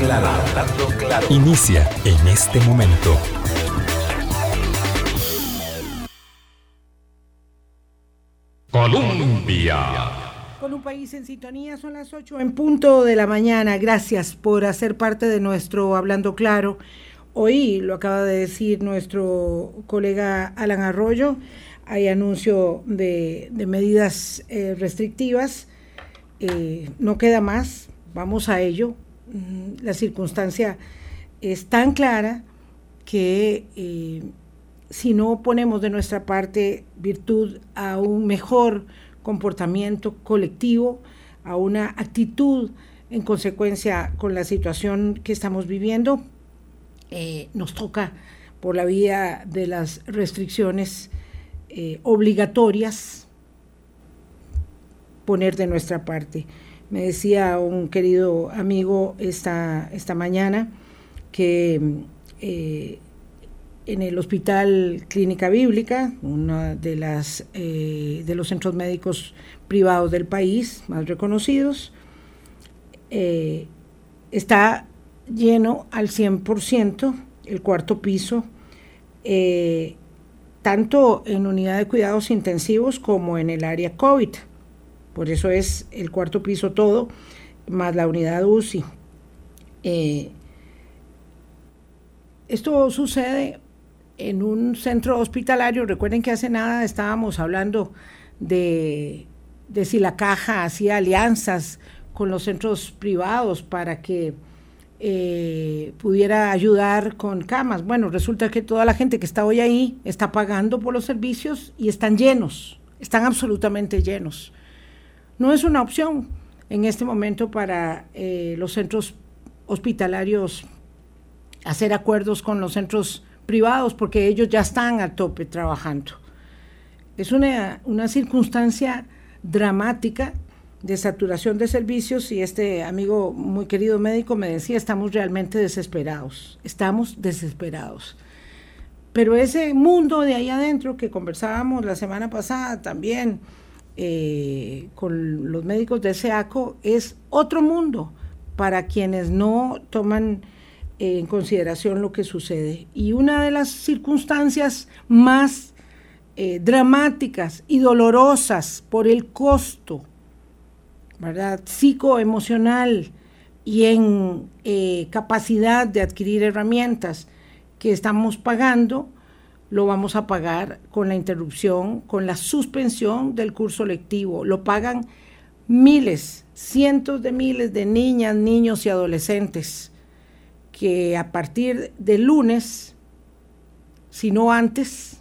claro, hablando claro. Inicia en este momento. Colombia. Con un país en sintonía, son las 8 en punto de la mañana. Gracias por hacer parte de nuestro Hablando Claro. Hoy, lo acaba de decir nuestro colega Alan Arroyo, hay anuncio de, medidas eh, restrictivas. Eh, no queda más, vamos a ello. La circunstancia es tan clara que eh, si no ponemos de nuestra parte virtud a un mejor comportamiento colectivo, a una actitud en consecuencia con la situación que estamos viviendo, eh, nos toca por la vía de las restricciones eh, obligatorias poner de nuestra parte. Me decía un querido amigo esta, esta mañana que eh, en el Hospital Clínica Bíblica, uno de, las, eh, de los centros médicos privados del país más reconocidos, eh, está lleno al 100% el cuarto piso, tanto en unidad de cuidados intensivos como en el área COVID. Por eso es el cuarto piso todo, más la unidad UCI. Eh, esto sucede en un centro hospitalario. Recuerden que hace nada estábamos hablando de, si la caja hacía alianzas con los centros privados para que eh, pudiera ayudar con camas. Bueno, resulta que toda la gente que está hoy ahí está pagando por los servicios y están llenos, están absolutamente llenos no es una opción en este momento para eh, los centros hospitalarios hacer acuerdos con los centros privados porque ellos ya están a tope trabajando. Es una, una circunstancia dramática de saturación de servicios y este amigo muy querido médico me decía, estamos realmente desesperados, estamos desesperados. Pero ese mundo de ahí adentro que conversábamos la semana pasada también, eh, con los médicos de SEACO es otro mundo para quienes no toman eh, en consideración lo que sucede. Y una de las circunstancias más eh, dramáticas y dolorosas por el costo, ¿verdad? psicoemocional y en capacidad de adquirir herramientas que estamos pagando, lo vamos a pagar con la interrupción, con la suspensión del curso lectivo. Lo pagan miles, cientos de miles de niñas, niños y adolescentes que a partir de lunes, si no antes,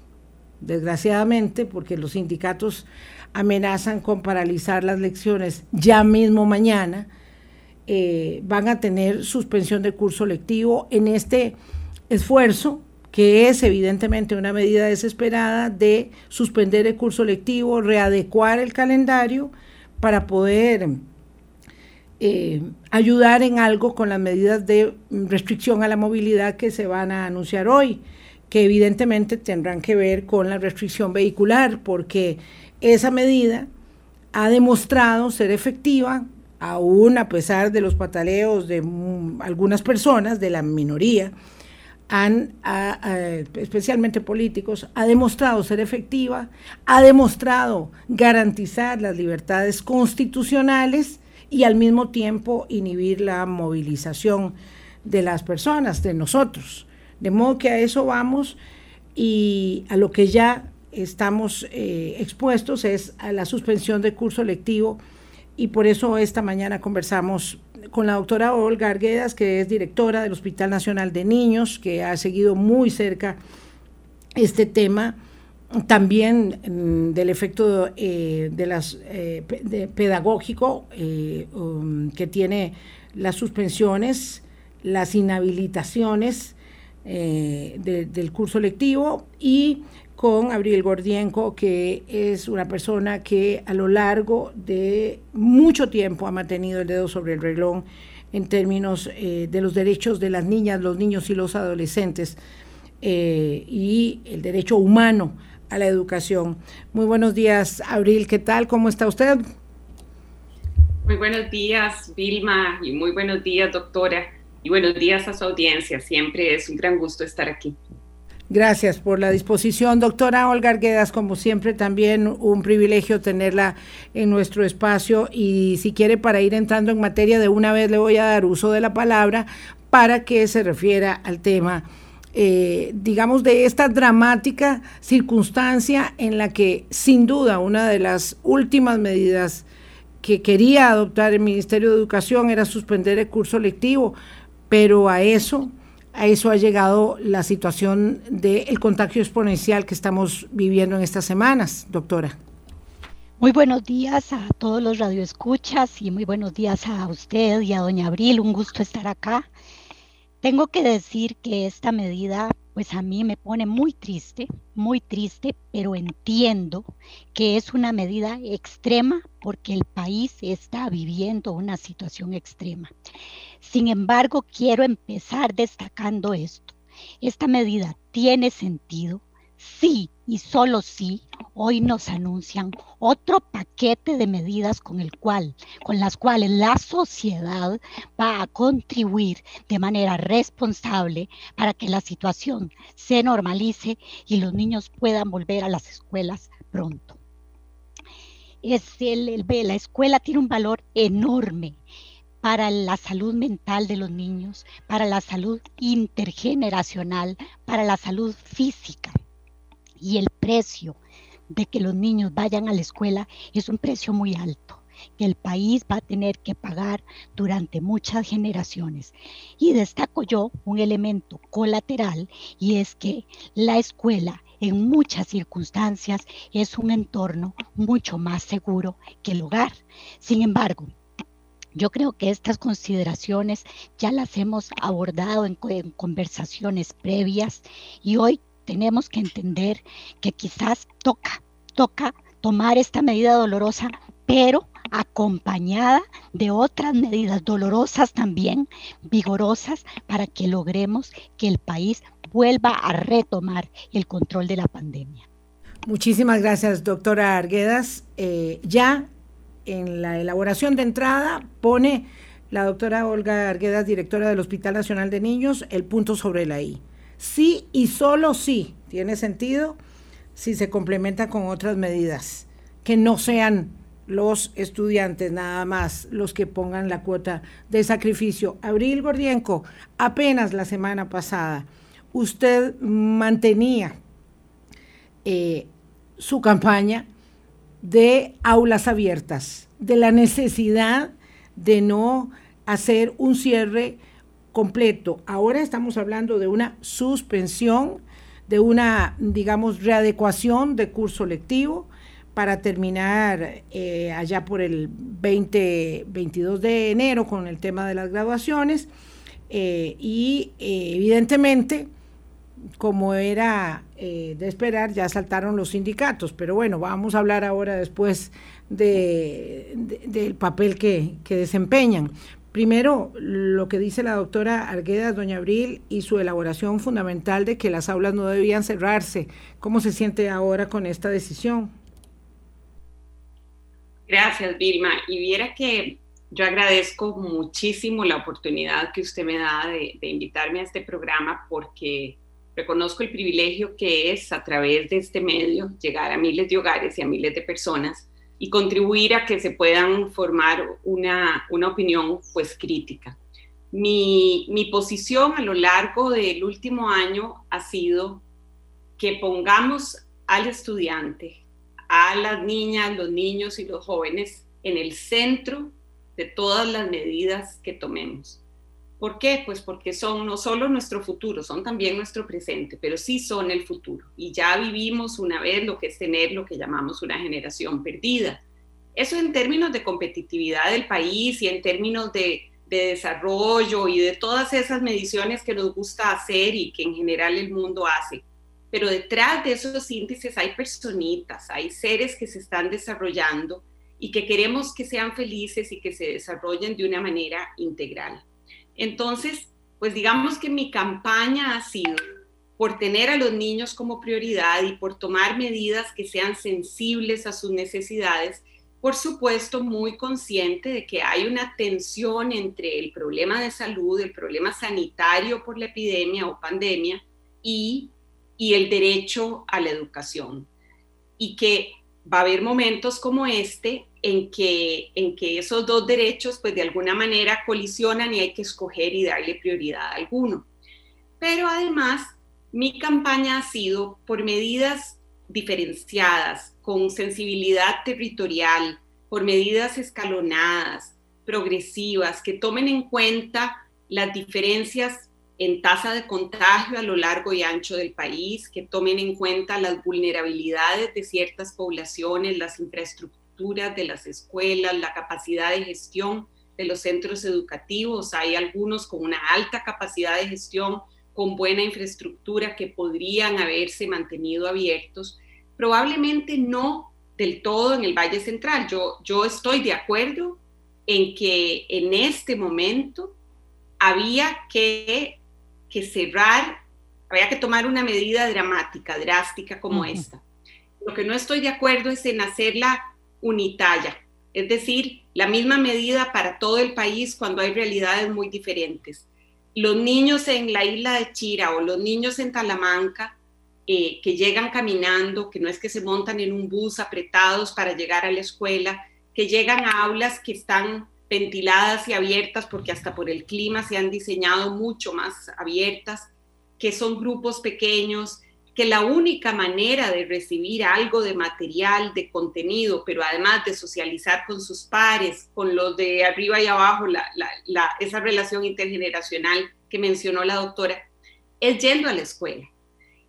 desgraciadamente, porque los sindicatos amenazan con paralizar las lecciones ya mismo mañana, eh, van a tener suspensión de curso lectivo en este esfuerzo que es evidentemente una medida desesperada de suspender el curso lectivo, readecuar el calendario para poder eh, ayudar en algo con las medidas de restricción a la movilidad que se van a anunciar hoy, que evidentemente tendrán que ver con la restricción vehicular, porque esa medida ha demostrado ser efectiva, aún a pesar de los pataleos de algunas personas, de la minoría, han, especialmente políticos, ha demostrado ser efectiva, ha demostrado garantizar las libertades constitucionales y al mismo tiempo inhibir la movilización de las personas, de nosotros. De modo que a eso vamos y a lo que ya estamos eh, expuestos es a la suspensión del curso lectivo y por eso esta mañana conversamos con la doctora Olga Arguedas, que es directora del Hospital Nacional de Niños, que ha seguido muy cerca este tema, también mm, del efecto eh, de las, eh, pedagógico eh, um, que tiene las suspensiones, las inhabilitaciones del curso lectivo y con Abril Gordienko, que es una persona que a lo largo de mucho tiempo ha mantenido el dedo sobre el reloj en términos eh, de los derechos de las niñas, los niños y los adolescentes eh, y el derecho humano a la educación. Muy buenos días, Abril, ¿qué tal? ¿Cómo está usted? Muy buenos días, Vilma, y muy buenos días, doctora. y buenos días a su audiencia. Siempre es un gran gusto estar aquí. Gracias por la disposición, doctora Olga Arguedas. Como siempre, también un privilegio tenerla en nuestro espacio. Y si quiere, para ir entrando en materia, de una vez le voy a dar uso de la palabra para que se refiera al tema, eh, digamos, de esta dramática circunstancia en la que, sin duda, una de las últimas medidas que quería adoptar el Ministerio de Educación era suspender el curso lectivo, pero a eso a eso ha llegado la situación del contagio exponencial que estamos viviendo en estas semanas, doctora. Muy buenos días a todos los radioescuchas y muy buenos días a usted y a doña Abril. Un gusto estar acá. Tengo que decir que esta medida, pues a mí me pone muy triste, muy triste, pero entiendo que es una medida extrema porque el país está viviendo una situación extrema. Sin embargo, quiero empezar destacando esto. Esta medida tiene sentido sí y solo sí hoy nos anuncian otro paquete de medidas con el cual con las cuales la sociedad va a contribuir de manera responsable para que la situación se normalice y los niños puedan volver a las escuelas pronto. Es el, la escuela tiene un valor enorme para la salud mental de los niños, para la salud intergeneracional, para la salud física. Y el precio de que los niños vayan a la escuela es un precio muy alto que el país va a tener que pagar durante muchas generaciones. Y destaco yo un elemento colateral y es que la escuela en muchas circunstancias es un entorno mucho más seguro que el hogar. Sin embargo, yo creo que estas consideraciones ya las hemos abordado en, conversaciones previas y hoy tenemos que entender que quizás toca, toca tomar esta medida dolorosa, pero acompañada de otras medidas dolorosas también, vigorosas, para que logremos que el país vuelva a retomar el control de la pandemia. Muchísimas gracias, doctora Arguedas. Eh, ya en la elaboración de entrada pone la doctora Olga Arguedas, directora del Hospital Nacional de Niños, el punto sobre la I. Sí y solo sí tiene sentido si se complementa con otras medidas, que no sean los estudiantes nada más los que pongan la cuota de sacrificio. Abril Gordienco, apenas la semana pasada, usted mantenía eh, su campaña de aulas abiertas, de la necesidad de no hacer un cierre completo. Ahora estamos hablando de una suspensión, de una, digamos, readecuación de curso lectivo para terminar eh, allá por el 20, 22 de enero con el tema de las graduaciones eh, y eh, evidentemente como era eh, de esperar, ya saltaron los sindicatos. Pero bueno, vamos a hablar ahora después de, del papel que, que, desempeñan. Primero, lo que dice la doctora Arguedas, doña Abril, y su elaboración fundamental de que las aulas no debían cerrarse. ¿Cómo se siente ahora con esta decisión? Gracias, Vilma. Y viera que yo agradezco muchísimo la oportunidad que usted me da de, de invitarme a este programa porque Reconozco el privilegio que es a través de este medio llegar a miles de hogares y a miles de personas y contribuir a que se puedan formar una, una opinión pues crítica. Mi, mi posición a lo largo del último año ha sido que pongamos al estudiante, a las niñas, los niños y los jóvenes en el centro de todas las medidas que tomemos. ¿Por qué? Pues porque son no solo nuestro futuro, son también nuestro presente, pero sí son el futuro. Y ya vivimos una vez lo que es tener lo que llamamos una generación perdida. Eso en términos de competitividad del país y en términos de, desarrollo y de todas esas mediciones que nos gusta hacer y que en general el mundo hace. Pero detrás de esos índices hay personitas, hay seres que se están desarrollando y que queremos que sean felices y que se desarrollen de una manera integral. Entonces, pues digamos que mi campaña ha sido por tener a los niños como prioridad y por tomar medidas que sean sensibles a sus necesidades, por supuesto, muy consciente de que hay una tensión entre el problema de salud, el problema sanitario por la epidemia o pandemia y, y el derecho a la educación. Y que va a haber momentos como este en que, en que esos dos derechos, pues de alguna manera colisionan y hay que escoger y darle prioridad a alguno. Pero además, mi campaña ha sido por medidas diferenciadas, con sensibilidad territorial, por medidas escalonadas, progresivas, que tomen en cuenta las diferencias en tasa de contagio a lo largo y ancho del país, que tomen en cuenta las vulnerabilidades de ciertas poblaciones, las infraestructuras de las escuelas, la capacidad de gestión de los centros educativos. Hay algunos con una alta capacidad de gestión, con buena infraestructura que podrían haberse mantenido abiertos. Probablemente no del todo en el Valle Central. Yo, yo estoy de acuerdo en que en este momento había que, que cerrar, había que tomar una medida dramática, drástica como esta. Lo que no estoy de acuerdo es en hacerla unitaria, es decir, la misma medida para todo el país cuando hay realidades muy diferentes los niños en la isla de Chira o los niños en Talamanca eh, que llegan caminando, que no es que se montan en un bus apretados para llegar a la escuela, que llegan a aulas que están ventiladas y abiertas porque hasta por el clima se han diseñado mucho más abiertas, que son grupos pequeños, que la única manera de recibir algo de material, de contenido, pero además de socializar con sus pares, con los de arriba y abajo, esa relación intergeneracional que mencionó la doctora, es yendo a la escuela.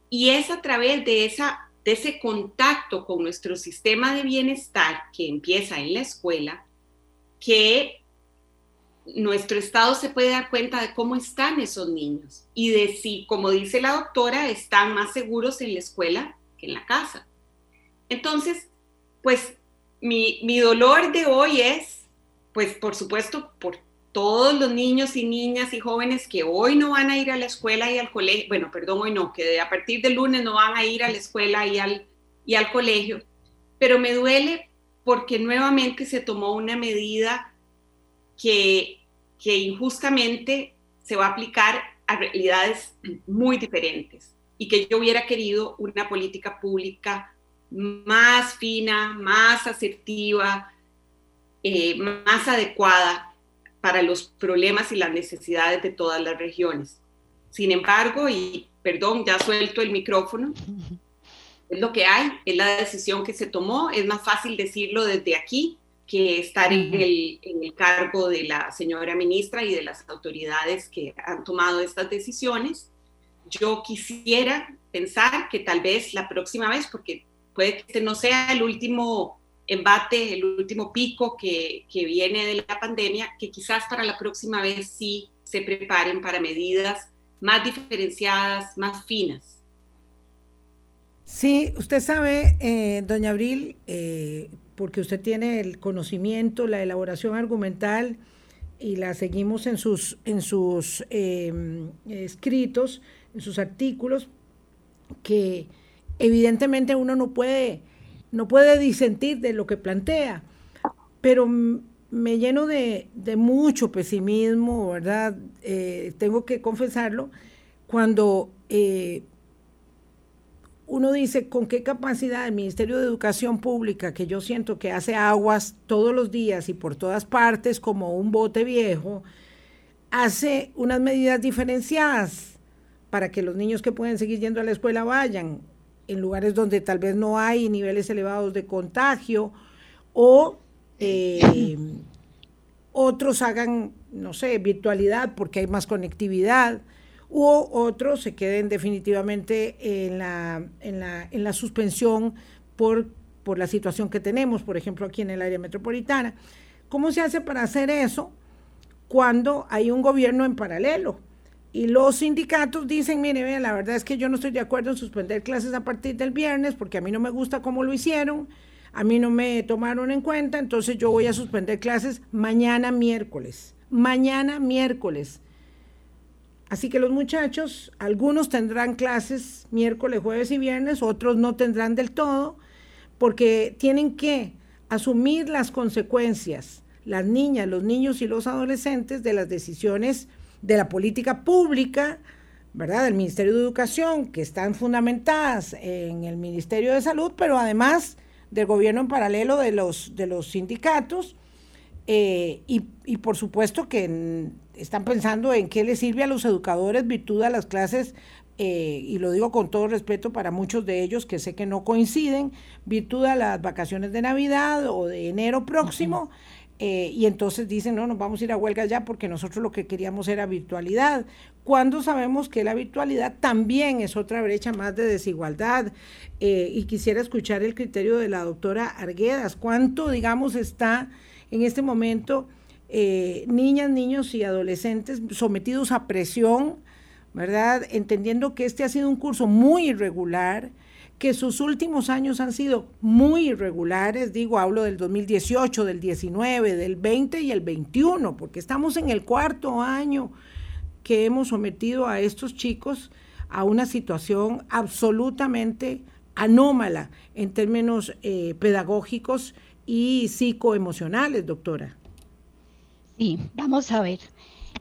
Y es a través de, esa, de ese contacto con nuestro sistema de bienestar que empieza en la escuela, que nuestro Estado se puede dar cuenta de cómo están esos niños y de si, como dice la doctora, están más seguros en la escuela que en la casa. Entonces, pues mi, mi dolor de hoy es, pues por supuesto, por todos los niños y niñas y jóvenes que hoy no van a ir a la escuela y al colegio, bueno, perdón, hoy no, que a partir del lunes no van a ir a la escuela y al, y al colegio, pero me duele porque nuevamente se tomó una medida que injustamente se va a aplicar a realidades muy diferentes y que yo hubiera querido una política pública más fina, más asertiva, eh, más adecuada para los problemas y las necesidades de todas las regiones. Sin embargo, y perdón, ya suelto el micrófono, es lo que hay, es la decisión que se tomó, es más fácil decirlo desde aquí, que estar en el, en el, cargo de la señora ministra y de las autoridades que han tomado estas decisiones. Yo quisiera pensar que tal vez la próxima vez, porque puede que este no sea el último embate, el último pico que, que viene de la pandemia, que quizás para la próxima vez sí se preparen para medidas más diferenciadas, más finas. Sí, usted sabe, eh, doña Abril, eh, porque usted tiene el conocimiento, la elaboración argumental y la seguimos en sus, en sus em, escritos, en sus artículos, que evidentemente uno no puede, no puede disentir de lo que plantea, pero me lleno de, mucho pesimismo, ¿verdad? Eh, tengo que confesarlo, cuando uno dice con qué capacidad el Ministerio de Educación Pública, que yo siento que hace aguas todos los días y por todas partes como un bote viejo, hace unas medidas diferenciadas para que los niños que pueden seguir yendo a la escuela vayan en lugares donde tal vez no hay niveles elevados de contagio o eh, otros hagan, no sé, virtualidad porque hay más conectividad u otros se queden definitivamente en la, en la, en la suspensión por, por la situación que tenemos, por ejemplo, aquí en el área metropolitana. ¿Cómo se hace para hacer eso cuando hay un gobierno en paralelo? Y los sindicatos dicen, mire, vea, la verdad es que yo no estoy de acuerdo en suspender clases a partir del viernes porque a mí no me gusta cómo lo hicieron, a mí no me tomaron en cuenta, entonces yo voy a suspender clases mañana miércoles. Mañana miércoles. Así que los muchachos, algunos tendrán clases miércoles, jueves y viernes, otros no tendrán del todo, porque tienen que asumir las consecuencias, las niñas, los niños y los adolescentes, de las decisiones de la política pública, ¿verdad? Del Ministerio de Educación, que están fundamentadas en el Ministerio de Salud, pero además del gobierno en paralelo de los, de los sindicatos, eh, y, y, por supuesto que están pensando en qué les sirve a los educadores virtud a las clases eh, y lo digo con todo respeto para muchos de ellos que sé que no coinciden, virtud a las vacaciones de Navidad o de enero próximo, eh, y entonces dicen, no, nos vamos a ir a huelga ya porque nosotros lo que queríamos era virtualidad, cuando sabemos que la virtualidad también es otra brecha más de desigualdad. Eh, y quisiera escuchar el criterio de la doctora Arguedas, cuánto, digamos, está en este momento niñas, niños y adolescentes sometidos a presión, ¿verdad? Entendiendo que este ha sido un curso muy irregular, que sus últimos años han sido muy irregulares, digo, hablo del 2018, del 19, del 20 y el 21, porque estamos en el cuarto año que hemos sometido a estos chicos a una situación absolutamente anómala en términos eh, pedagógicos y psicoemocionales, doctora. Sí, vamos a ver.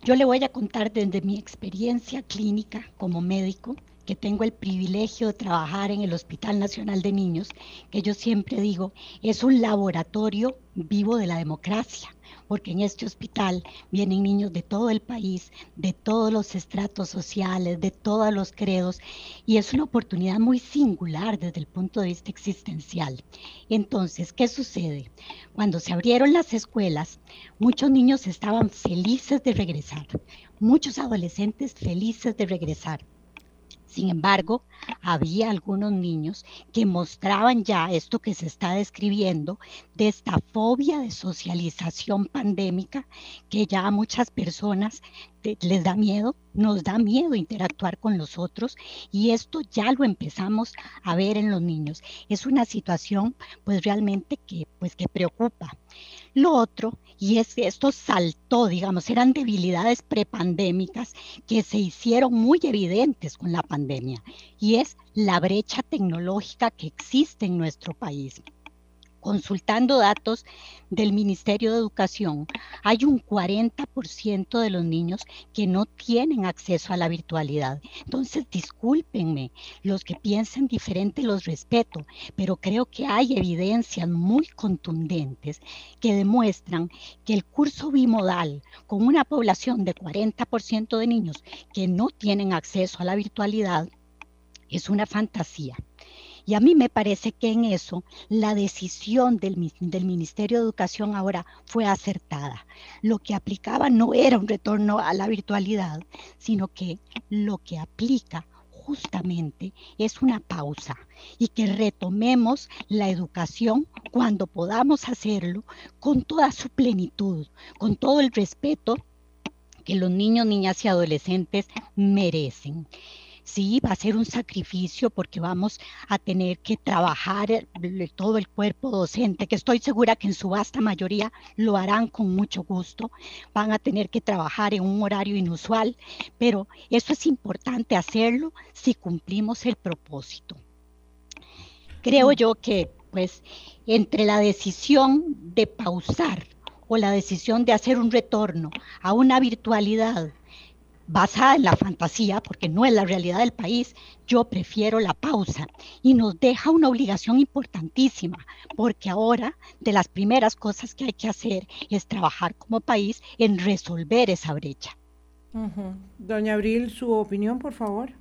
Yo le voy a contar desde mi experiencia clínica como médico, que tengo el privilegio de trabajar en el Hospital Nacional de Niños, que yo siempre digo, es un laboratorio vivo de la democracia porque en este hospital vienen niños de todo el país, de todos los estratos sociales, de todos los credos, y es una oportunidad muy singular desde el punto de vista existencial. Entonces, ¿qué sucede? Cuando se abrieron las escuelas, muchos niños estaban felices de regresar, muchos adolescentes felices de regresar sin embargo, había algunos niños que mostraban ya esto que se está describiendo de esta fobia de socialización pandémica que ya a muchas personas les da miedo, nos da miedo interactuar con los otros y esto ya lo empezamos a ver en los niños. Es una situación pues realmente que pues que preocupa. Lo otro, y es que esto saltó, digamos, eran debilidades prepandémicas que se hicieron muy evidentes con la pandemia y es la brecha tecnológica que existe en nuestro país consultando datos del Ministerio de Educación, hay un 40% de los niños que no tienen acceso a la virtualidad. Entonces, discúlpenme, los que piensen diferente los respeto, pero creo que hay evidencias muy contundentes que demuestran que el curso bimodal con una población de 40% de niños que no tienen acceso a la virtualidad es una fantasía. Y a mí me parece que en eso la decisión del, del, Ministerio de Educación ahora fue acertada. Lo que aplicaba no era un retorno a la virtualidad, sino que lo que aplica justamente es una pausa y que retomemos la educación cuando podamos hacerlo con toda su plenitud, con todo el respeto que los niños, niñas y adolescentes merecen. Sí, va a ser un sacrificio porque vamos a tener que trabajar todo el cuerpo docente, que estoy segura que en su vasta mayoría lo harán con mucho gusto. Van a tener que trabajar en un horario inusual, pero eso es importante hacerlo si cumplimos el propósito. Creo yo que pues entre la decisión de pausar o la decisión de hacer un retorno a una virtualidad basada en la fantasía, porque no es la realidad del país, yo prefiero la pausa y nos deja una obligación importantísima, porque ahora de las primeras cosas que hay que hacer es trabajar como país en resolver esa brecha. Doña Abril, su opinión, por favor.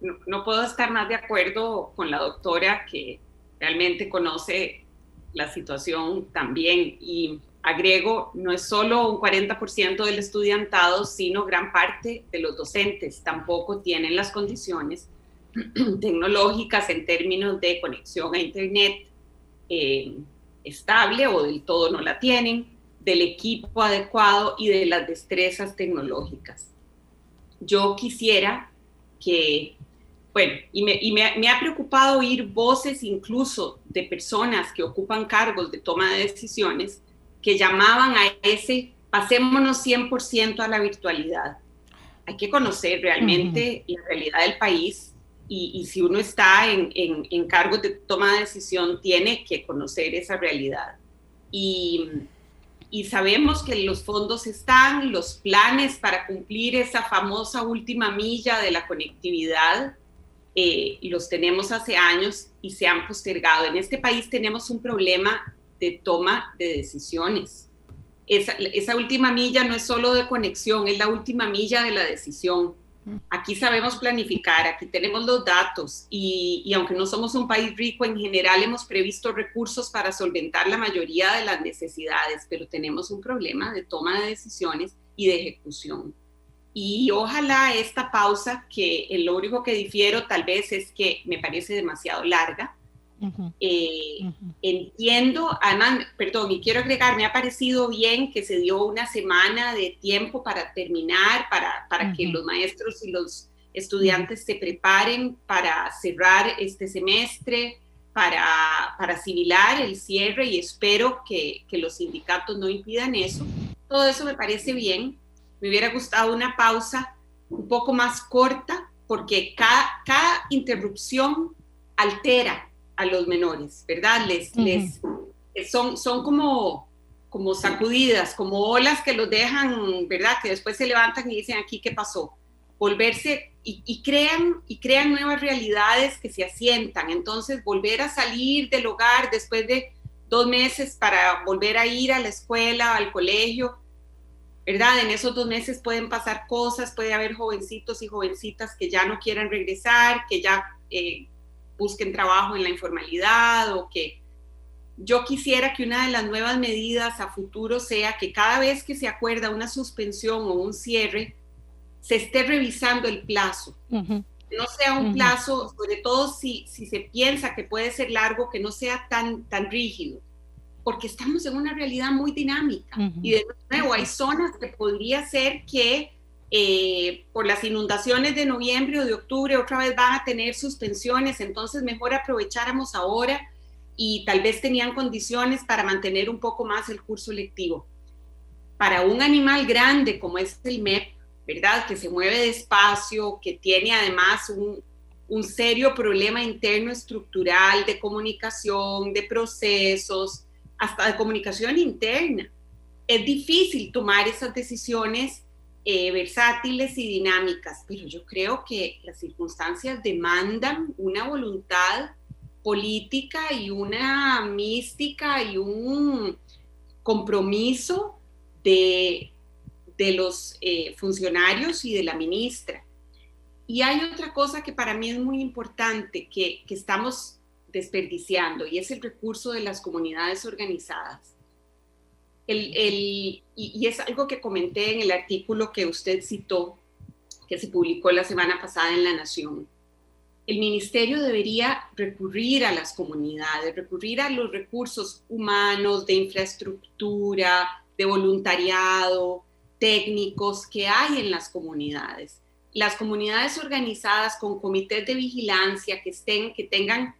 No, no puedo estar más de acuerdo con la doctora que realmente conoce la situación también y agrego, no es solo un 40% del estudiantado, sino gran parte de los docentes tampoco tienen las condiciones tecnológicas en términos de conexión a Internet eh, estable o del todo no la tienen, del equipo adecuado y de las destrezas tecnológicas. Yo quisiera que, bueno, y, me, me ha preocupado oír voces incluso de personas que ocupan cargos de toma de decisiones que llamaban a ese pasémonos 100% a la virtualidad. Hay que conocer realmente la realidad del país y, si uno está en, en, en cargo de toma de decisión, tiene que conocer esa realidad. Y, y sabemos que los fondos están, los planes para cumplir esa famosa última milla de la conectividad, eh, los tenemos hace años y se han postergado. En este país tenemos un problema de toma de decisiones. Esa, esa última milla no es solo de conexión, es la última milla de la decisión. Aquí sabemos planificar, aquí tenemos los datos y, aunque no somos un país rico, en general hemos previsto recursos para solventar la mayoría de las necesidades, pero tenemos un problema de toma de decisiones y de ejecución. Y ojalá esta pausa, que el lo único que difiero tal vez es que me parece demasiado larga, eh, entiendo, además, perdón, y quiero agregar, me ha parecido bien que se dio una semana de tiempo para terminar, para, para que los maestros y los estudiantes se preparen para cerrar este semestre, para, para asimilar el cierre y espero que, que los sindicatos no impidan eso. Todo eso me parece bien. Me hubiera gustado una pausa un poco más corta porque cada, cada interrupción altera a los menores, ¿verdad? Les, les eh, son, son como, como sacudidas, como olas que los dejan, ¿verdad? Que después se levantan y dicen aquí qué pasó. Volverse y, crean y crean nuevas realidades que se asientan. Entonces, volver a salir del hogar después de dos meses para volver a ir a la escuela, al colegio, ¿verdad? En esos dos meses pueden pasar cosas, puede haber jovencitos y jovencitas que ya no quieran regresar, que ya eh, busquen trabajo en la informalidad o que yo quisiera que una de las nuevas medidas a futuro sea que cada vez que se acuerda una suspensión o un cierre, se esté revisando el plazo. No sea un plazo, sobre todo si, si se piensa que puede ser largo, que no sea tan, tan rígido, porque estamos en una realidad muy dinámica. Y de nuevo, hay zonas que podría ser que eh, por las inundaciones de noviembre o de octubre otra vez van a tener suspensiones, entonces mejor aprovecháramos ahora y tal vez tenían condiciones para mantener un poco más el curso lectivo. Para un animal grande como es el MEP, ¿verdad? Que se mueve despacio, que tiene además un, un serio problema interno estructural de comunicación, de procesos, hasta de comunicación interna. Es difícil tomar esas decisiones eh, versátiles y dinámicas, pero yo creo que las circunstancias demandan una voluntad política y una mística y un compromiso de, de los eh, funcionarios y de la ministra. Y hay otra cosa que para mí es muy importante que, que estamos desperdiciando y es el recurso de las comunidades organizadas y, es algo que comenté en el artículo que usted citó, que se publicó la semana pasada en La Nación. El ministerio debería recurrir a las comunidades, recurrir a los recursos humanos, de infraestructura, de voluntariado, técnicos que hay en las comunidades. Las comunidades organizadas con comités de vigilancia que estén, que tengan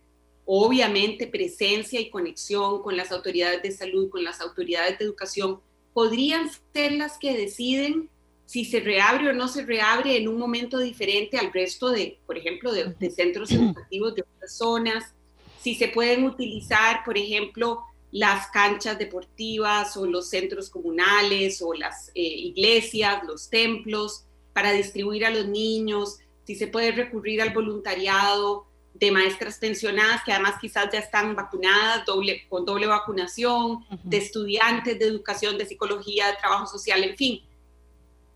obviamente presencia y conexión con las autoridades de salud, con las autoridades de educación, podrían ser las que deciden si se reabre o no se reabre en un momento diferente al resto de, por ejemplo, de, centros educativos de otras zonas, si se pueden utilizar, por ejemplo, las canchas deportivas o los centros comunales o las eh, iglesias, los templos, para distribuir a los niños, si se puede recurrir al voluntariado, de maestras pensionadas que además quizás ya están vacunadas doble, con doble vacunación, de estudiantes de educación, de psicología, de trabajo social, en fin.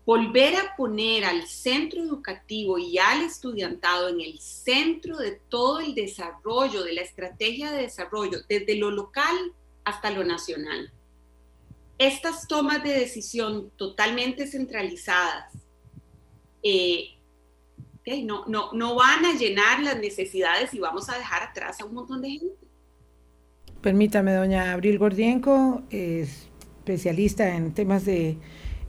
Volver a poner al centro educativo y al estudiantado en el centro de todo el desarrollo, de la estrategia de desarrollo, desde lo local hasta lo nacional. Estas tomas de decisión totalmente centralizadas eh, no, no, no van a llenar las necesidades y vamos a dejar atrás a un montón de gente. Permítame, doña Abril Gordienco, especialista en temas de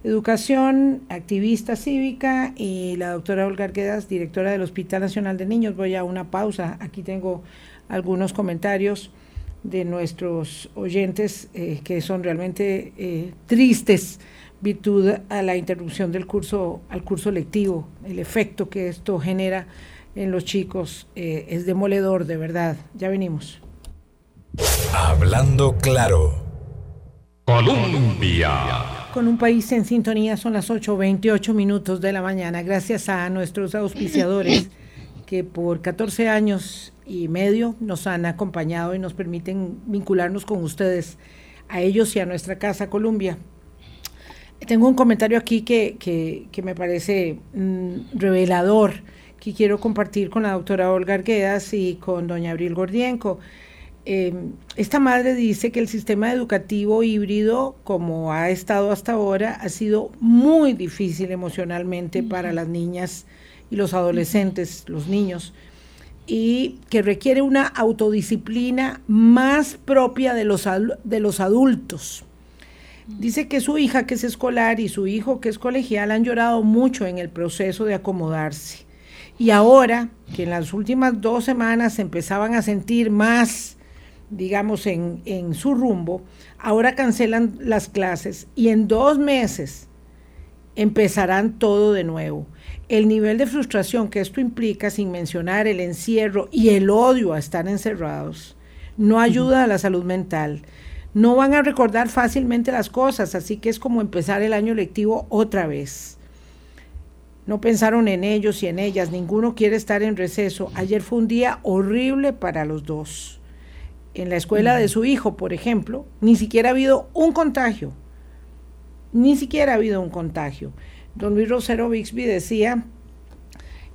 educación, activista cívica, y la doctora Olga Arguedas, directora del Hospital Nacional de Niños. Voy a una pausa. Aquí tengo algunos comentarios de nuestros oyentes eh, que son realmente eh, tristes virtud a la interrupción del curso, al curso lectivo, el efecto que esto genera en los chicos eh, es demoledor, de verdad. Ya venimos. Hablando claro. Colombia. Con un país en sintonía son las 8.28 minutos de la mañana. Gracias a nuestros auspiciadores que por 14 años y medio nos han acompañado y nos permiten vincularnos con ustedes, a ellos y a nuestra casa Colombia. Tengo un comentario aquí que, me parece mm, revelador, que quiero compartir con la doctora Olga Arguedas y con doña Abril Gordienco. Em, esta madre dice que el sistema educativo híbrido, como ha estado hasta ahora, ha sido muy difícil emocionalmente para las niñas y los adolescentes, los niños, y que requiere una autodisciplina más propia de los, de los adultos. Dice que su hija, que es escolar, y su hijo, que es colegial, han llorado mucho en el proceso de acomodarse. Y ahora, que en las últimas dos semanas se empezaban a sentir más, digamos, en, en su rumbo, ahora cancelan las clases y en dos meses empezarán todo de nuevo. El nivel de frustración que esto implica, sin mencionar el encierro y el odio a estar encerrados, no ayuda a la salud mental. No van a recordar fácilmente las cosas, así que es como empezar el año lectivo otra vez. No pensaron en ellos y en ellas, ninguno quiere estar en receso. Ayer fue un día horrible para los dos. En la escuela de su hijo, por ejemplo, ni siquiera ha habido un contagio ni siquiera ha habido un contagio. Don Luis Rosero Bixby decía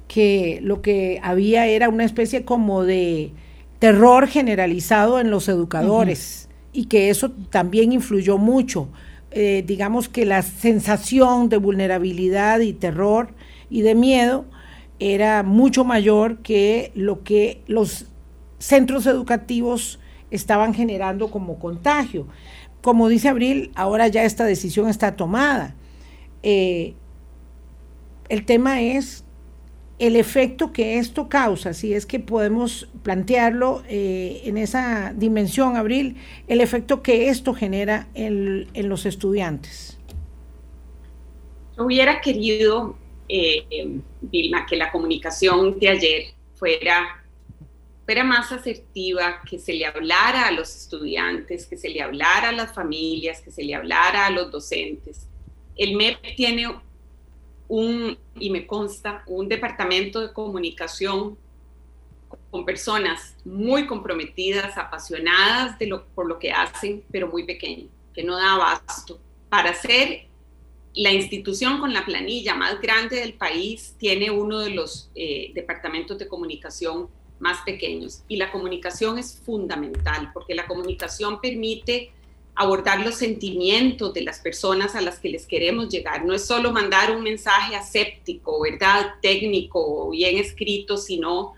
que lo que había era una especie como de terror generalizado en los educadores y que eso también influyó mucho. Eh, digamos que la sensación de vulnerabilidad y terror y de miedo era mucho mayor que lo que los centros educativos estaban generando como contagio como dice Abril, ahora ya esta decisión está tomada. Eh, el tema es el efecto que esto causa, si es que podemos plantearlo eh, en esa dimensión, Abril, el efecto que esto genera en, los estudiantes. Yo hubiera querido, eh, Vilma, que la comunicación de ayer fuera fuera más asertiva, que se le hablara a los estudiantes, que se le hablara a las familias, que se le hablara a los docentes. El MEP tiene y me consta, un departamento de comunicación con personas muy comprometidas, apasionadas por lo que hacen, pero muy pequeño, que no da abasto. Para ser la institución con la planilla más grande del país, tiene uno de los eh, departamentos de comunicación más pequeños. Y la comunicación es fundamental porque la comunicación permite abordar los sentimientos de las personas a las que les queremos llegar. No es solo mandar un mensaje aséptico, ¿verdad? Técnico, bien escrito, sino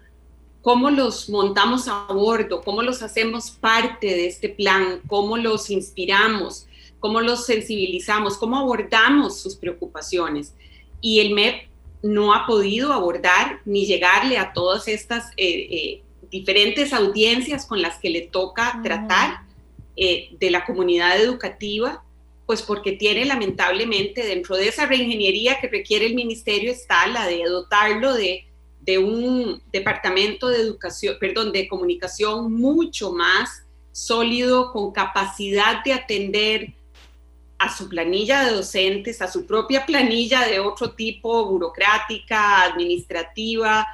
cómo los montamos a bordo, cómo los hacemos parte de este plan, cómo los inspiramos, cómo los sensibilizamos, cómo abordamos sus preocupaciones. Y el MEP no ha podido abordar ni llegarle a todas estas eh, eh, diferentes audiencias con las que le toca tratar eh, de la comunidad educativa, pues porque tiene lamentablemente dentro de esa reingeniería que requiere el ministerio está la de dotarlo de, de un departamento de educación, perdón, de comunicación mucho más sólido, con capacidad de atender a su planilla de docentes, a su propia planilla de otro tipo, burocrática, administrativa,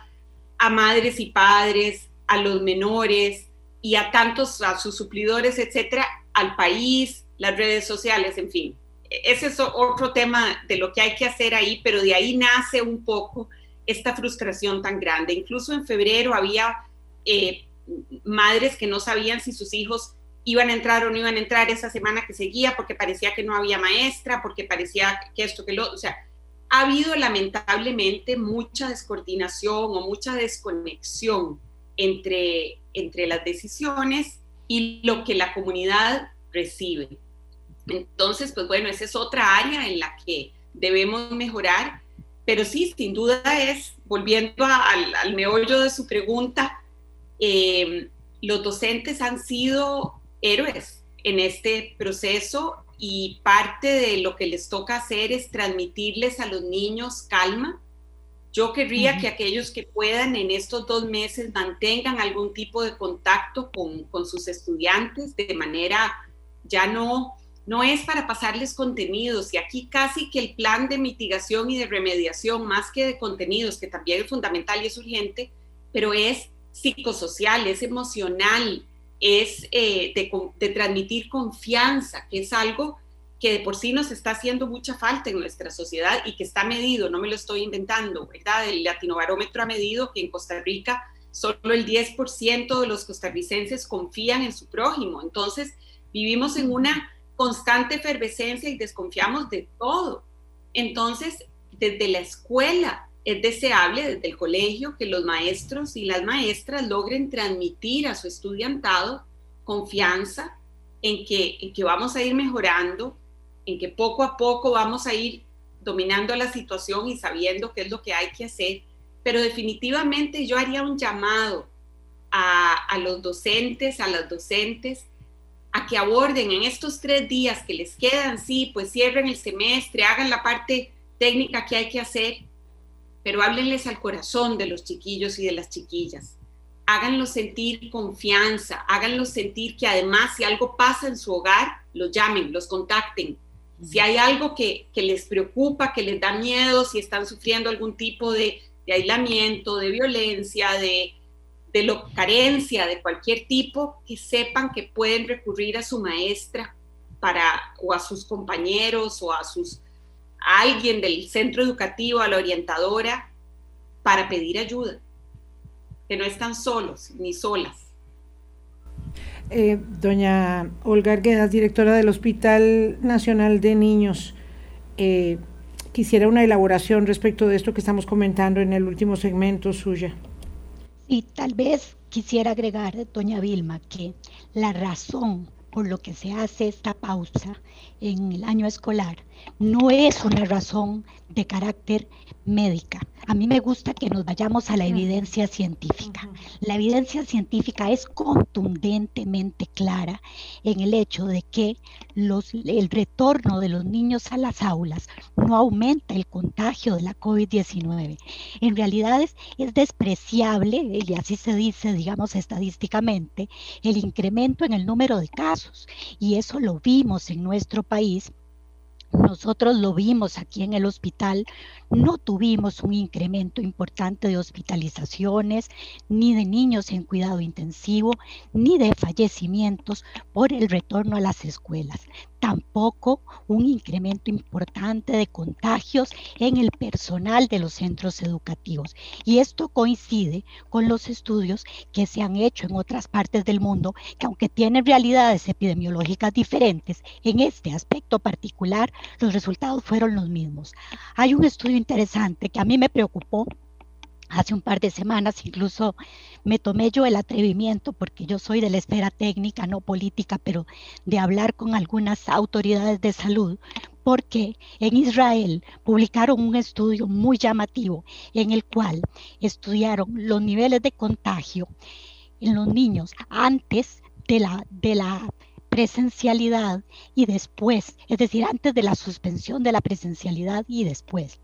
a madres y padres, a los menores y a tantos, a sus suplidores, etcétera, al país, las redes sociales, en fin. Ese es otro tema de lo que hay que hacer ahí, pero de ahí nace un poco esta frustración tan grande. Incluso en febrero había eh, madres que no sabían si sus hijos iban a entrar o no iban a entrar esa semana que seguía porque parecía que no había maestra, porque parecía que esto, que lo, o sea, ha habido lamentablemente mucha descoordinación o mucha desconexión entre, entre las decisiones y lo que la comunidad recibe. Entonces, pues bueno, esa es otra área en la que debemos mejorar, pero sí, sin duda es, volviendo al, al, meollo de su pregunta, eh, los docentes han sido héroes en este proceso y parte de lo que les toca hacer es transmitirles a los niños calma, Yo querría que aquellos que puedan en estos dos meses mantengan algún tipo de contacto con, con sus estudiantes de manera ya no no es para pasarles contenidos. Y aquí casi que el plan de mitigación y de remediación, más que de contenidos, que también es fundamental y es urgente, pero es psicosocial, es emocional, es eh, de, transmitir confianza, que es algo que de por sí nos está haciendo mucha falta en nuestra sociedad y que está medido, no me lo estoy inventando, ¿verdad? El Latinobarómetro ha medido que en Costa Rica solo el 10% de los costarricenses confían en su prójimo. Entonces, vivimos en una constante efervescencia y desconfiamos de todo. Entonces, desde la escuela es deseable, desde el colegio, que los maestros y las maestras logren transmitir a su estudiantado confianza en que, en que vamos a ir mejorando, en que poco a poco vamos a ir dominando la situación y sabiendo qué es lo que hay que hacer. Pero definitivamente yo haría un llamado a, a los docentes, a las docentes, a que aborden en estos tres días que les quedan, sí, pues cierren el semestre, hagan la parte técnica que hay que hacer, pero háblenles al corazón de los chiquillos y de las chiquillas. Háganlos sentir confianza, háganlos sentir que además si algo pasa en su hogar, los llamen, los contacten. Si hay algo que, les preocupa, que les da miedo, si están sufriendo algún tipo de aislamiento, de violencia, de, carencia de cualquier tipo, que sepan que pueden recurrir a su maestra para, o a sus compañeros o a, sus, alguien del centro educativo, a la orientadora, para pedir ayuda, que no están solos ni solas. Eh, doña Olga Arguedas, directora del Hospital Nacional de Niños, eh, quisiera una elaboración respecto de esto que estamos comentando en el último segmento suya. Y tal vez quisiera agregar, doña Vilma, que la razón por lo que se hace esta pausa en el año escolar no es una razón de carácter médica. A mí me gusta que nos vayamos a la evidencia científica. La evidencia científica es contundentemente clara en el hecho de que los, el retorno de los niños a las aulas no aumenta el contagio de la COVID-19. En realidad es, es despreciable, y así se dice, digamos, estadísticamente, el incremento en el número de casos. Y eso lo vimos en nuestro país. Nosotros lo vimos aquí en el hospital, no tuvimos un incremento importante de hospitalizaciones, ni de niños en cuidado intensivo, ni de fallecimientos por el retorno a las escuelas tampoco un incremento importante de contagios en el personal de los centros educativos. Y esto coincide con los estudios que se han hecho en otras partes del mundo, que aunque tienen realidades epidemiológicas diferentes, en este aspecto particular los resultados fueron los mismos. Hay un estudio interesante que a mí me preocupó Hace un par de semanas incluso me tomé yo el atrevimiento, porque yo soy de la esfera técnica, no política, pero de hablar con algunas autoridades de salud, porque en Israel publicaron un estudio muy llamativo en el cual estudiaron los niveles de contagio en los niños antes de la, presencialidad y después, es decir, antes de la suspensión de la presencialidad y después.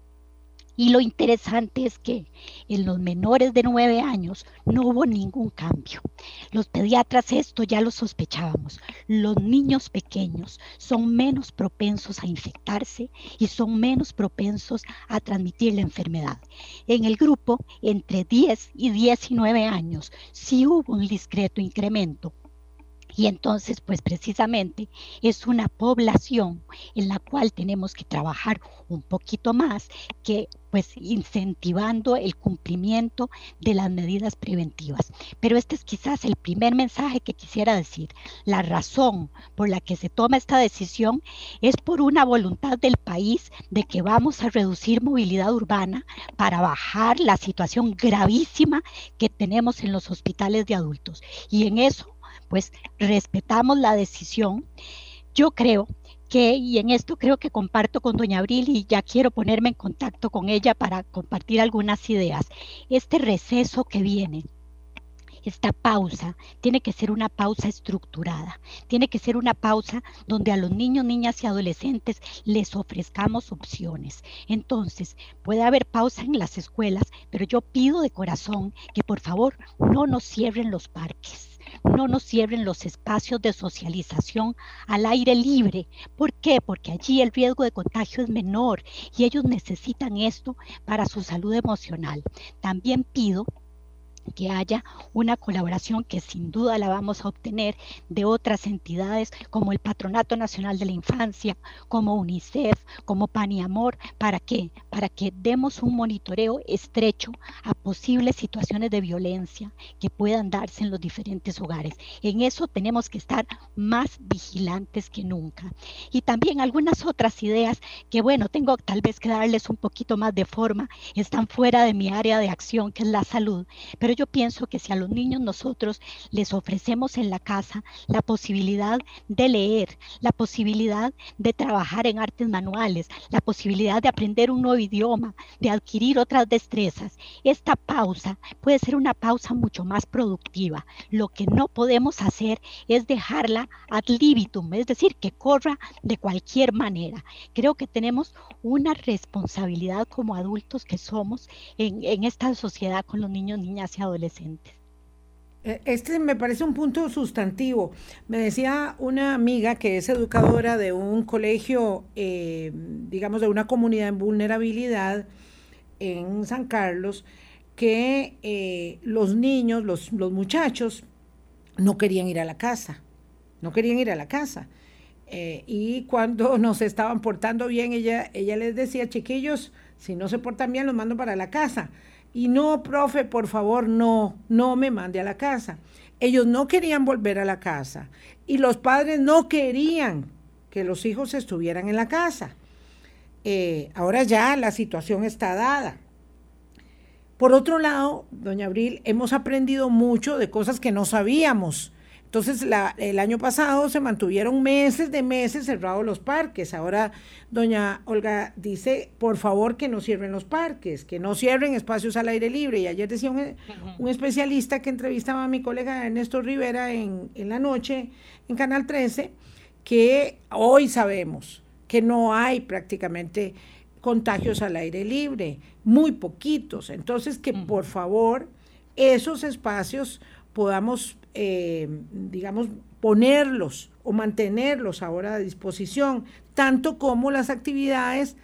Y lo interesante es que en los menores de nueve años no hubo ningún cambio. Los pediatras esto ya lo sospechábamos. Los niños pequeños son menos propensos a infectarse y son menos propensos a transmitir la enfermedad. En el grupo entre 10 y 19 años sí hubo un discreto incremento y entonces, pues precisamente es una población en la cual tenemos que trabajar un poquito más que pues incentivando el cumplimiento de las medidas preventivas. Pero este es quizás el primer mensaje que quisiera decir. La razón por la que se toma esta decisión es por una voluntad del país de que vamos a reducir movilidad urbana para bajar la situación gravísima que tenemos en los hospitales de adultos. Y en eso pues respetamos la decisión. Yo creo que, y en esto creo que comparto con doña Abril y ya quiero ponerme en contacto con ella para compartir algunas ideas, este receso que viene esta pausa tiene que ser una pausa estructurada, tiene que ser una pausa donde a los niños, niñas y adolescentes les ofrezcamos opciones. Entonces, puede haber pausa en las escuelas, pero yo pido de corazón que por favor no nos cierren los parques no nos cierren los espacios de socialización al aire libre. ¿Por qué? Porque allí el riesgo de contagio es menor y ellos necesitan esto para su salud emocional. También pido que haya una colaboración que sin duda la vamos a obtener de otras entidades como el Patronato Nacional de la Infancia, como UNICEF, como Pan y Amor, ¿para qué? Para que demos un monitoreo estrecho a posibles situaciones de violencia que puedan darse en los diferentes hogares. En eso tenemos que estar más vigilantes que nunca. Y también algunas otras ideas que, bueno, tengo tal vez que darles un poquito más de forma, están fuera de mi área de acción, que es la salud, pero yo pienso que si a los niños nosotros les ofrecemos en la casa la posibilidad de leer, la posibilidad de trabajar en artes manuales, la posibilidad de aprender un nuevo idioma, de adquirir otras destrezas, esta pausa puede ser una pausa mucho más productiva. Lo que no podemos hacer es dejarla ad libitum, es decir, que corra de cualquier manera. Creo que tenemos una responsabilidad como adultos que somos en, en esta sociedad con los niños, niñas y adolescentes. E, este me parece un punto sustantivo. Me decía una amiga que es educadora de un colegio, eh, digamos, de una comunidad en vulnerabilidad en San Carlos, que eh, los niños, los, muchachos, no querían ir a la casa, no querían ir a la casa. Eh, y cuando nos estaban portando bien, ella, ella les decía, chiquillos, si no se portan bien, los mando para la casa. Y no, profe, por favor, no, no me mande a la casa. Ellos no querían volver a la casa y los padres no querían que los hijos estuvieran en la casa. Eh, ahora ya la situación está dada. Por otro lado, doña Abril, hemos aprendido mucho de cosas que no sabíamos. Entonces, el año pasado se mantuvieron meses de meses cerrados los parques. Ahora, doña Olga dice, por favor, que no cierren los parques, que no cierren espacios al aire libre. Y ayer decía un, especialista que entrevistaba a mi colega Ernesto Rivera en, en la noche en Canal 13, que hoy sabemos que no hay prácticamente contagios al aire libre, muy poquitos. Entonces, que por favor esos espacios podamos eh, digamos, ponerlos o mantenerlos ahora a disposición, tanto como las actividades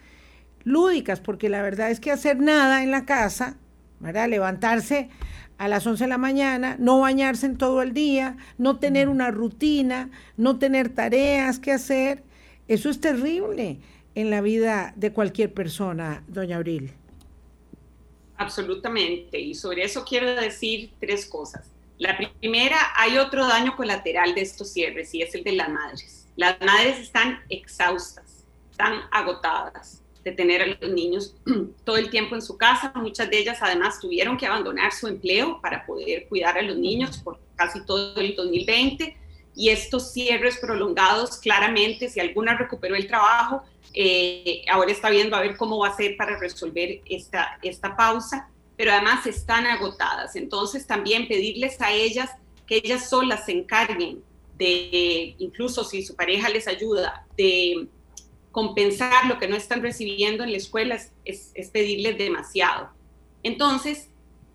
lúdicas, porque la verdad es que hacer nada en la casa, ¿verdad? levantarse a las 11 de la mañana, no bañarse en todo el día, no tener una rutina, no tener tareas que hacer, eso es terrible en la vida de cualquier persona, doña Abril. Absolutamente, y sobre eso quiero decir tres cosas. La primera, hay otro daño colateral de estos cierres y es el de las madres. Las madres están exhaustas, están agotadas de tener a los niños todo el tiempo en su casa. Muchas de ellas además tuvieron que abandonar su empleo para poder cuidar a los niños por casi todo el 2020 y estos cierres prolongados claramente, si alguna recuperó el trabajo, eh, ahora está viendo a ver cómo va a ser para resolver esta, esta pausa pero además están agotadas. Entonces también pedirles a ellas que ellas solas se encarguen de, incluso si su pareja les ayuda, de compensar lo que no están recibiendo en la escuela es, pedirles demasiado. Entonces,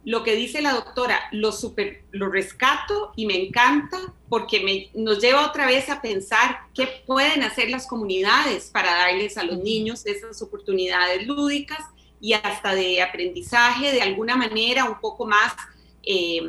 lo que dice la doctora, lo, super, lo rescato y me encanta porque me, nos lleva otra vez a pensar qué pueden hacer las comunidades para darles a los niños esas oportunidades lúdicas y hasta de aprendizaje de alguna manera un poco más eh,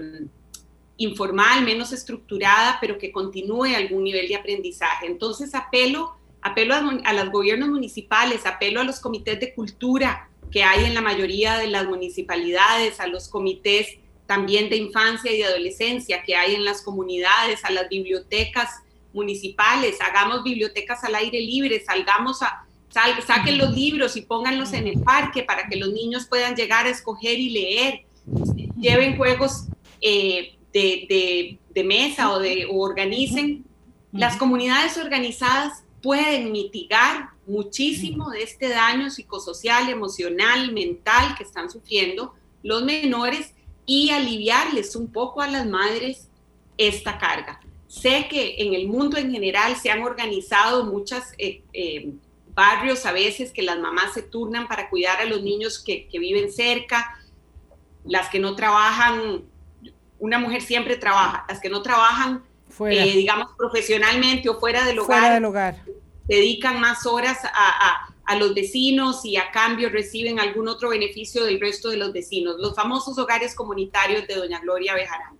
informal, menos estructurada, pero que continúe algún nivel de aprendizaje. Entonces apelo, apelo a, los gobiernos municipales, apelo a los comités de cultura que hay en la mayoría de las municipalidades, a los comités también de infancia y de adolescencia que hay en las comunidades, a las bibliotecas municipales, hagamos bibliotecas al aire libre, salgamos a, saquen los libros y pónganlos en el parque para que los niños puedan llegar a escoger y leer. Lleven juegos eh, de, mesa o, de, organicen. Las comunidades organizadas pueden mitigar muchísimo de este daño psicosocial, emocional, mental que están sufriendo los menores y aliviarles un poco a las madres esta carga. Sé que en el mundo en general se han organizado muchos eh, eh, barrios a veces que las mamás se turnan para cuidar a los niños que, viven cerca, las que no trabajan, una mujer siempre trabaja, las que no trabajan, eh, digamos, profesionalmente o fuera del hogar, fuera del hogar. dedican más horas a, a, los vecinos y a cambio reciben algún otro beneficio del resto de los vecinos, los famosos hogares comunitarios de Doña Gloria Bejarán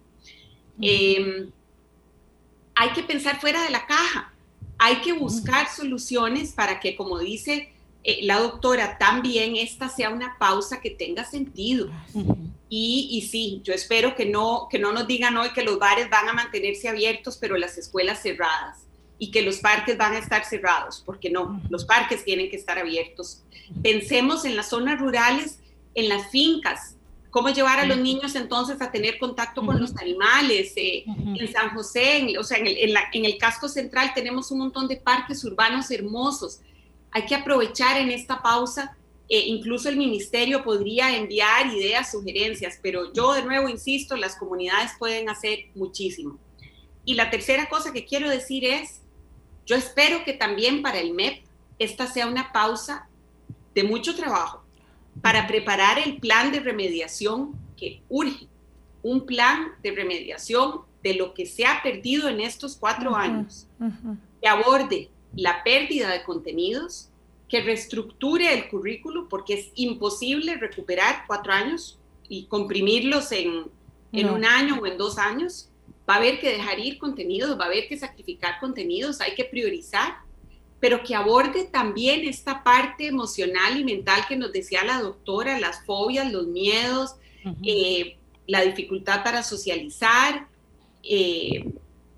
hay que pensar fuera de la caja, hay que buscar soluciones para que, como dice eh, la doctora, también esta sea una pausa que tenga sentido. Y, y, sí, yo espero que no, que no nos digan hoy que los bares van a mantenerse abiertos, pero las escuelas cerradas y que los parques van a estar cerrados, porque no, los parques tienen que estar abiertos. Pensemos en las zonas rurales, en las fincas, cómo llevar a los niños entonces a tener contacto con los animales. Eh, en San José, o sea, en el, en, el, casco central tenemos un montón de parques urbanos hermosos. Hay que aprovechar en esta pausa. Eh, incluso el ministerio podría enviar ideas, sugerencias, pero yo de nuevo insisto, las comunidades pueden hacer muchísimo. Y la tercera cosa que quiero decir es, yo espero que también para el MEP esta sea una pausa de mucho trabajo, para preparar el plan de remediación que urge, un plan de remediación de lo que se ha perdido en estos cuatro años, que aborde la pérdida de contenidos, que reestructure el currículo, porque es imposible recuperar cuatro años y comprimirlos en, en un año o en dos años. Va a haber que dejar ir contenidos, va a haber que sacrificar contenidos, hay que priorizar pero que aborde también esta parte emocional y mental que nos decía la doctora, las fobias, los miedos, eh, la dificultad para socializar. Eh,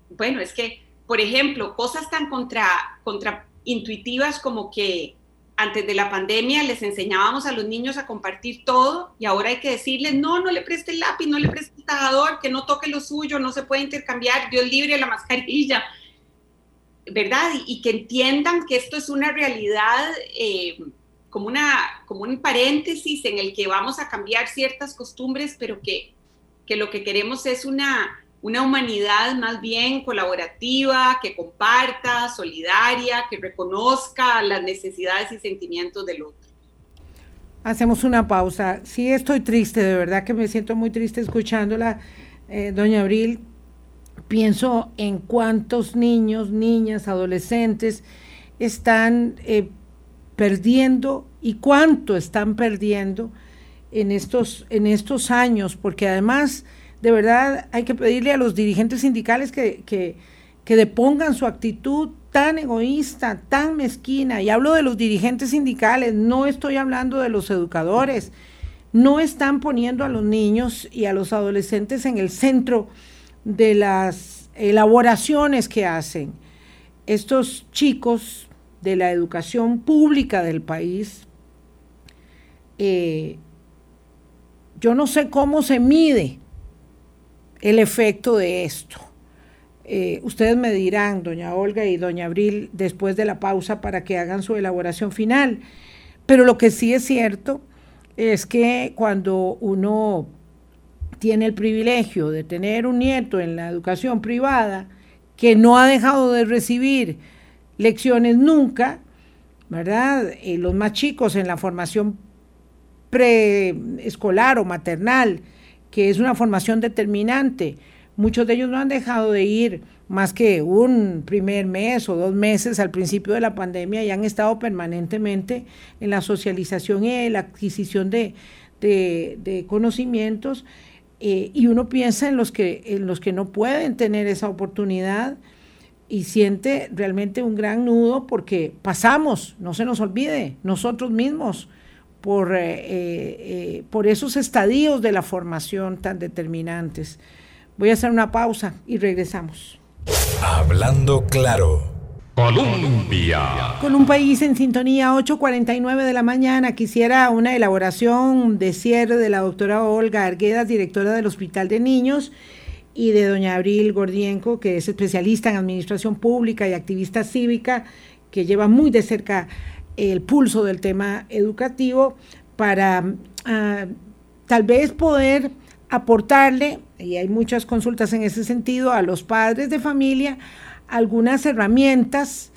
bueno, es que, por ejemplo, cosas tan contra, contraintuitivas como que antes de la pandemia les enseñábamos a los niños a compartir todo y ahora hay que decirles, no, no le preste el lápiz, no le preste el tajador, que no toque lo suyo, no se puede intercambiar, Dios libre la mascarilla. ¿Verdad? Y, que entiendan que esto es una realidad eh, como, una, como un paréntesis en el que vamos a cambiar ciertas costumbres, pero que, que lo que queremos es una, una humanidad más bien colaborativa, que comparta, solidaria, que reconozca las necesidades y sentimientos del otro. Hacemos una pausa. Sí, estoy triste, de verdad que me siento muy triste escuchándola, eh, doña Abril, pienso en cuántos niños, niñas, adolescentes están eh, perdiendo y cuánto están perdiendo en estos, en estos años, porque además, de verdad, hay que pedirle a los dirigentes sindicales que, que, que depongan su actitud tan egoísta, tan mezquina, y hablo de los dirigentes sindicales, no estoy hablando de los educadores, no están poniendo a los niños y a los adolescentes en el centro de las elaboraciones que hacen estos chicos de la educación pública del país, eh, yo no sé cómo se mide el efecto de esto. Eh, ustedes me dirán, doña Olga y doña Abril, después de la pausa para que hagan su elaboración final. Pero lo que sí es cierto es que cuando uno tiene el privilegio de tener un nieto en la educación privada que no ha dejado de recibir lecciones nunca, ¿verdad? Eh, los más chicos en la formación preescolar o maternal, que es una formación determinante, muchos de ellos no han dejado de ir más que un primer mes o dos meses al principio de la pandemia y han estado permanentemente en la socialización y en la adquisición de, de conocimientos eh, y uno piensa en los, que, en los que no pueden tener esa oportunidad y siente realmente un gran nudo porque pasamos, no se nos olvide, nosotros mismos, por, eh, eh, por esos estadios de la formación tan determinantes. Voy a hacer una pausa y regresamos. Hablando claro. Colombia. Con un país en sintonía, 8.49 de la mañana, quisiera una elaboración de cierre de la doctora Olga Arguedas, directora del Hospital de Niños, y de doña Abril Gordienco, que es especialista en administración pública y activista cívica, que lleva muy de cerca el pulso del tema educativo, para ah, tal vez poder aportarle, y hay muchas consultas en ese sentido, a los padres de familia algunas herramientas.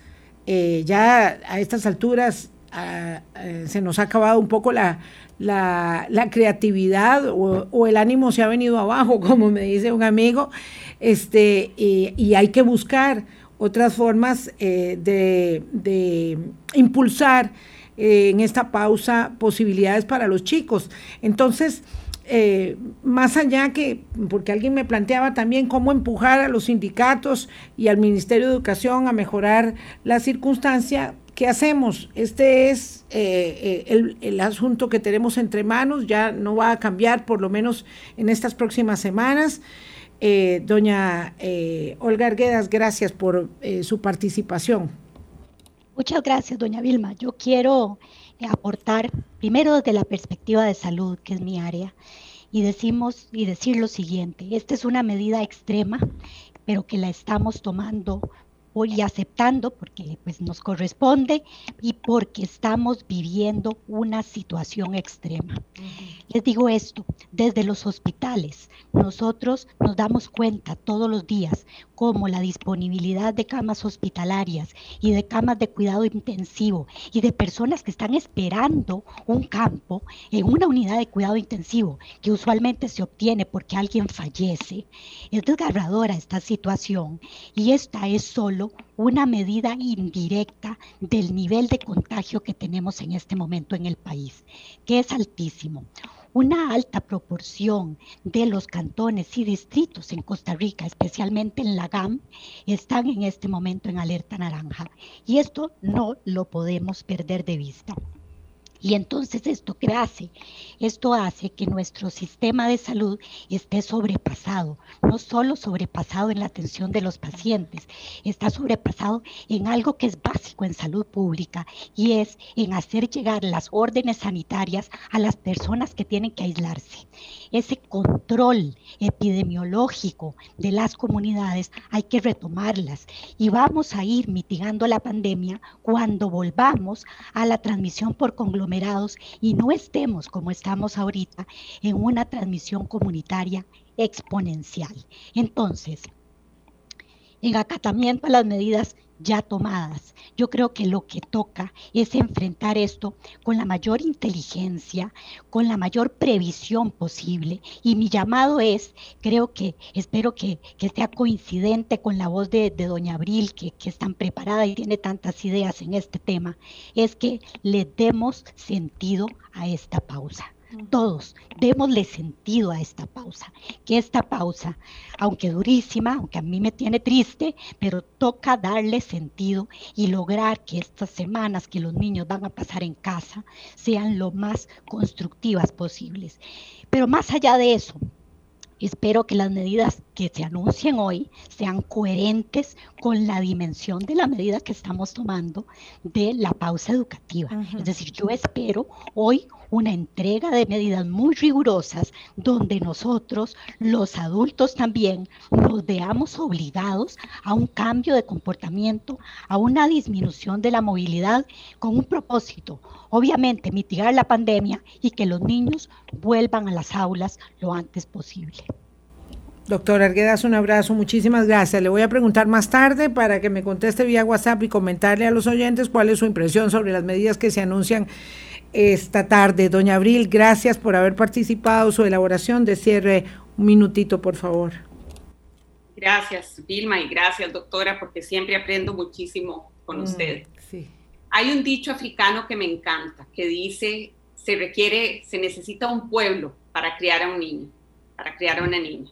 Eh, ya a estas alturas eh, se nos ha acabado un poco la, la, creatividad o, el ánimo se ha venido abajo, como me dice un amigo, este, y, hay que buscar otras formas eh, de, impulsar en esta pausa posibilidades para los chicos. Entonces, eh, más allá que, porque alguien me planteaba también cómo empujar a los sindicatos y al Ministerio de Educación a mejorar la circunstancia, ¿qué hacemos? Este es eh, eh, el, asunto que tenemos entre manos, ya no va a cambiar por lo menos en estas próximas semanas. doña Olga Arguedas, gracias por su participación. Muchas gracias, doña Vilma. Yo quiero aportar primero desde la perspectiva de salud, que es mi área, y decimos y decir lo siguiente, esta es una medida extrema, pero que la estamos tomando y aceptando porque pues nos corresponde y porque estamos viviendo una situación extrema. Les digo esto, desde los hospitales nosotros nos damos cuenta todos los días cómo la disponibilidad de camas hospitalarias y de camas de cuidado intensivo y de personas que están esperando un campo en una unidad de cuidado intensivo que usualmente se obtiene porque alguien fallece, es desgarradora esta situación y esta es solo una medida indirecta del nivel de contagio que tenemos en este momento en el país, que es altísimo. Una alta proporción de los cantones y distritos en Costa Rica, especialmente en la GAM, están en este momento en alerta naranja. Y esto no lo podemos perder de vista. Y entonces esto qué hace? Esto hace que nuestro sistema de salud esté sobrepasado, no solo sobrepasado en la atención de los pacientes, está sobrepasado en algo que es básico en salud pública y es en hacer llegar las órdenes sanitarias a las personas que tienen que aislarse. Ese control epidemiológico de las comunidades hay que retomarlas y vamos a ir mitigando la pandemia cuando volvamos a la transmisión por conglomeración y no estemos como estamos ahorita en una transmisión comunitaria exponencial. Entonces, en acatamiento a las medidas ya tomadas. Yo creo que lo que toca es enfrentar esto con la mayor inteligencia, con la mayor previsión posible. Y mi llamado es, creo que, espero que, sea coincidente con la voz de, doña Abril, que, que es tan preparada y tiene tantas ideas en este tema, es que le demos sentido a esta pausa todos, démosle sentido a esta pausa, que esta pausa, aunque durísima, aunque a mí me tiene triste, pero toca darle sentido y lograr que estas semanas que los niños van a pasar en casa sean lo más constructivas posibles. Pero más allá de eso, Espero que las medidas que se anuncien hoy sean coherentes con la dimensión de la medida que estamos tomando de la pausa educativa. Es decir, yo espero hoy una entrega de medidas muy rigurosas donde nosotros, los adultos también, nos veamos obligados a un cambio de comportamiento, a una disminución de la movilidad con un propósito, obviamente mitigar la pandemia y que los niños vuelvan a las aulas lo antes posible. Doctor Arguedas, un abrazo, muchísimas gracias. Le voy a preguntar más tarde para que me conteste vía WhatsApp y comentarle a los oyentes cuál es su impresión sobre las medidas que se anuncian esta tarde. Doña Abril, gracias por haber participado. Su elaboración de cierre, un minutito, por favor. Gracias, Vilma, y gracias, doctora, porque siempre aprendo muchísimo con mm, usted. Sí. Hay un dicho africano que me encanta, que dice, se requiere, se necesita un pueblo para criar a un niño, para criar a una niña.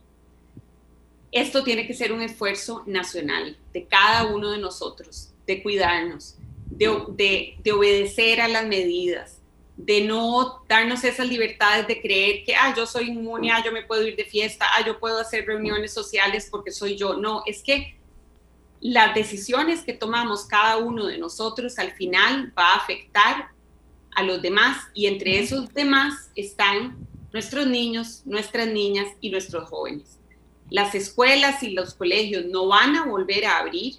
Esto tiene que ser un esfuerzo nacional de cada uno de nosotros, de cuidarnos, de, de obedecer a las medidas, de no darnos esas libertades de creer que, ah, yo soy inmune, ah, yo me puedo ir de fiesta, ah, yo puedo hacer reuniones sociales porque soy yo. No, es que las decisiones que tomamos cada uno de nosotros al final va a afectar a los demás y entre esos demás están nuestros niños, nuestras niñas y nuestros jóvenes. Las escuelas y los colegios no van a volver a abrir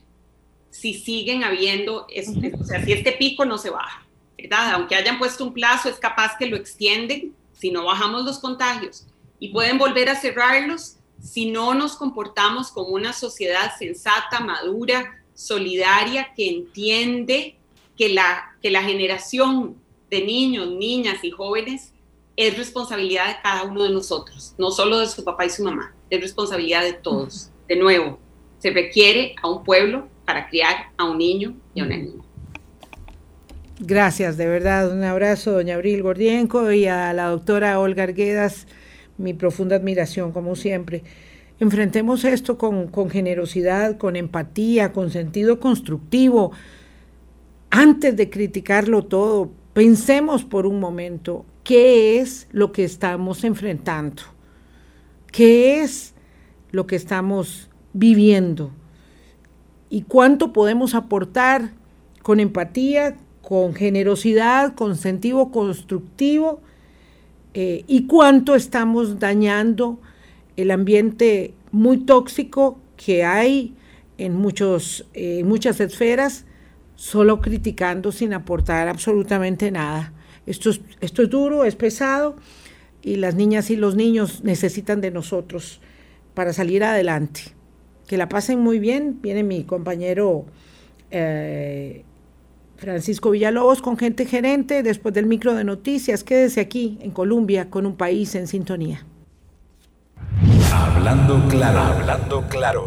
si siguen habiendo, o sea, si este pico no se baja. Aunque hayan puesto un plazo, es capaz que lo extienden si no bajamos los contagios. y pueden volver a cerrarlos si no nos comportamos como una sociedad sensata, madura, solidaria, que entiende que la, que la generación de niños, niñas y jóvenes es responsabilidad de cada uno de nosotros, no solo de su papá y su mamá, es responsabilidad de todos. De nuevo, se requiere a un pueblo para criar a un niño y a una niña. Gracias, de verdad. Un abrazo, doña Abril Gordienco, y a la doctora Olga Arguedas, mi profunda admiración, como siempre. Enfrentemos esto con, con generosidad, con empatía, con sentido constructivo. Antes de criticarlo todo, pensemos por un momento qué es lo que estamos enfrentando, qué es lo que estamos viviendo y cuánto podemos aportar con empatía, con generosidad, con sentido constructivo eh, y cuánto estamos dañando el ambiente muy tóxico que hay en muchos, eh, muchas esferas, solo criticando sin aportar absolutamente nada. Esto es, esto es duro, es pesado y las niñas y los niños necesitan de nosotros para salir adelante. Que la pasen muy bien. Viene mi compañero eh, Francisco Villalobos con gente gerente después del micro de noticias. Quédese aquí en Colombia con un país en sintonía. Hablando claro, hablando claro.